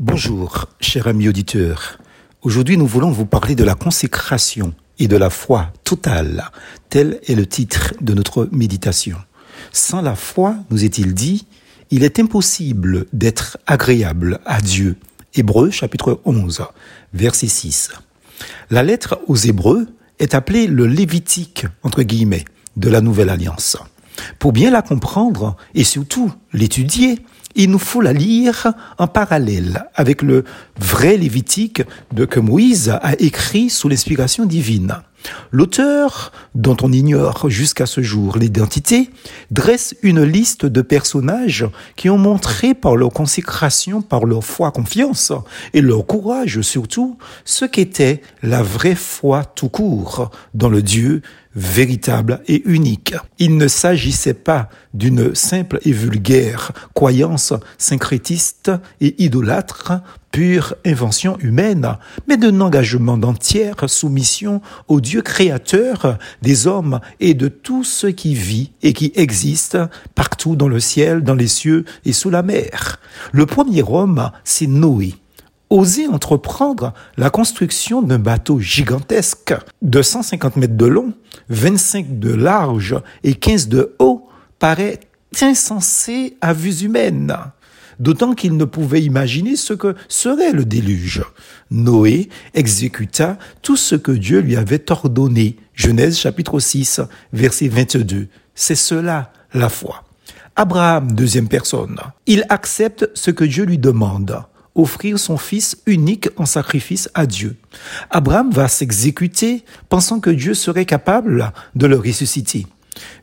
Bonjour, cher ami auditeur. Aujourd'hui, nous voulons vous parler de la consécration et de la foi totale. Tel est le titre de notre méditation. Sans la foi, nous est-il dit, il est impossible d'être agréable à Dieu. Hébreux chapitre 11, verset 6. La lettre aux Hébreux est appelée le Lévitique, entre guillemets, de la Nouvelle Alliance. Pour bien la comprendre et surtout l'étudier, il nous faut la lire en parallèle avec le vrai Lévitique que Moïse a écrit sous l'inspiration divine. L'auteur, dont on ignore jusqu'à ce jour l'identité, dresse une liste de personnages qui ont montré par leur consécration, par leur foi confiance et leur courage surtout, ce qu'était la vraie foi tout court dans le Dieu véritable et unique. Il ne s'agissait pas d'une simple et vulgaire croyance syncrétiste et idolâtre, pure invention humaine, mais d'un engagement d'entière soumission au Dieu créateur des hommes et de tout ce qui vit et qui existe partout dans le ciel, dans les cieux et sous la mer. Le premier homme, c'est Noé oser entreprendre la construction d'un bateau gigantesque de 150 mètres de long, 25 de large et 15 de haut paraît insensé à vue humaine. D'autant qu'il ne pouvait imaginer ce que serait le déluge. Noé exécuta tout ce que Dieu lui avait ordonné. Genèse chapitre 6, verset 22. C'est cela la foi. Abraham, deuxième personne. Il accepte ce que Dieu lui demande offrir son fils unique en sacrifice à Dieu. Abraham va s'exécuter pensant que Dieu serait capable de le ressusciter.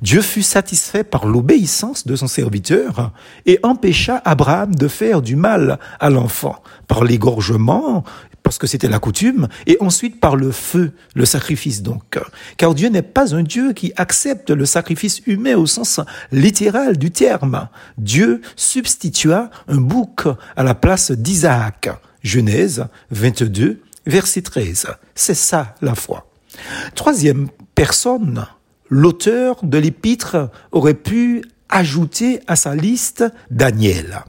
Dieu fut satisfait par l'obéissance de son serviteur et empêcha Abraham de faire du mal à l'enfant par l'égorgement, parce que c'était la coutume, et ensuite par le feu, le sacrifice donc. Car Dieu n'est pas un Dieu qui accepte le sacrifice humain au sens littéral du terme. Dieu substitua un bouc à la place d'Isaac. Genèse 22, verset 13. C'est ça la foi. Troisième personne, l'auteur de l'épître aurait pu ajouter à sa liste Daniel.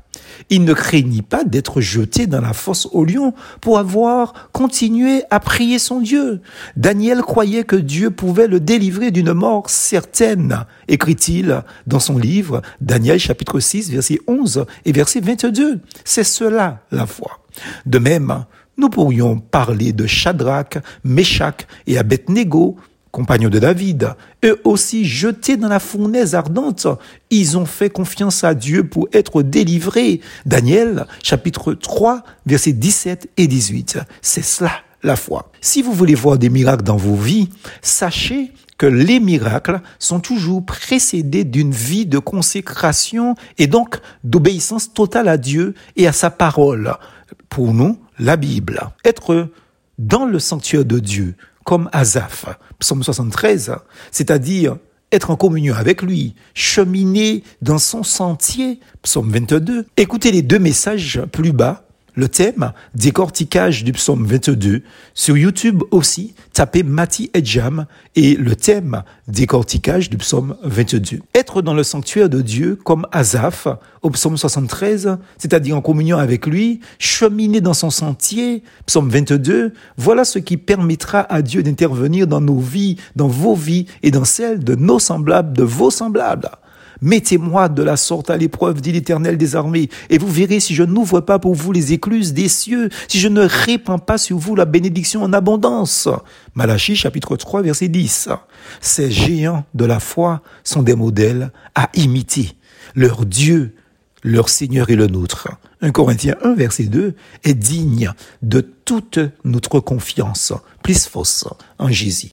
Il ne craignit pas d'être jeté dans la fosse au lion pour avoir continué à prier son Dieu. Daniel croyait que Dieu pouvait le délivrer d'une mort certaine, écrit-il dans son livre Daniel chapitre 6 verset 11 et verset 22. C'est cela la foi. De même, nous pourrions parler de Shadrach, Meshach et Abednego compagnons de David, eux aussi jetés dans la fournaise ardente, ils ont fait confiance à Dieu pour être délivrés. Daniel, chapitre 3, versets 17 et 18. C'est cela la foi. Si vous voulez voir des miracles dans vos vies, sachez que les miracles sont toujours précédés d'une vie de consécration et donc d'obéissance totale à Dieu et à sa parole. Pour nous, la Bible. Être dans le sanctuaire de Dieu, comme Azaph, psaume 73, c'est-à-dire être en communion avec lui, cheminer dans son sentier, psaume 22. Écoutez les deux messages plus bas le thème, décortiquage du psaume 22. Sur YouTube aussi, tapez Mati Edjam et le thème, décortiquage du psaume 22. Être dans le sanctuaire de Dieu comme Azaph au psaume 73, c'est-à-dire en communion avec lui, cheminer dans son sentier, psaume 22, voilà ce qui permettra à Dieu d'intervenir dans nos vies, dans vos vies et dans celles de nos semblables, de vos semblables. Mettez-moi de la sorte à l'épreuve, dit l'Éternel des armées, et vous verrez si je n'ouvre pas pour vous les écluses des cieux, si je ne répands pas sur vous la bénédiction en abondance. Malachie chapitre 3 verset 10. Ces géants de la foi sont des modèles à imiter. Leur Dieu, leur Seigneur est le nôtre. 1 Corinthiens 1 verset 2 est digne de toute notre confiance, plus fausse en Jésus.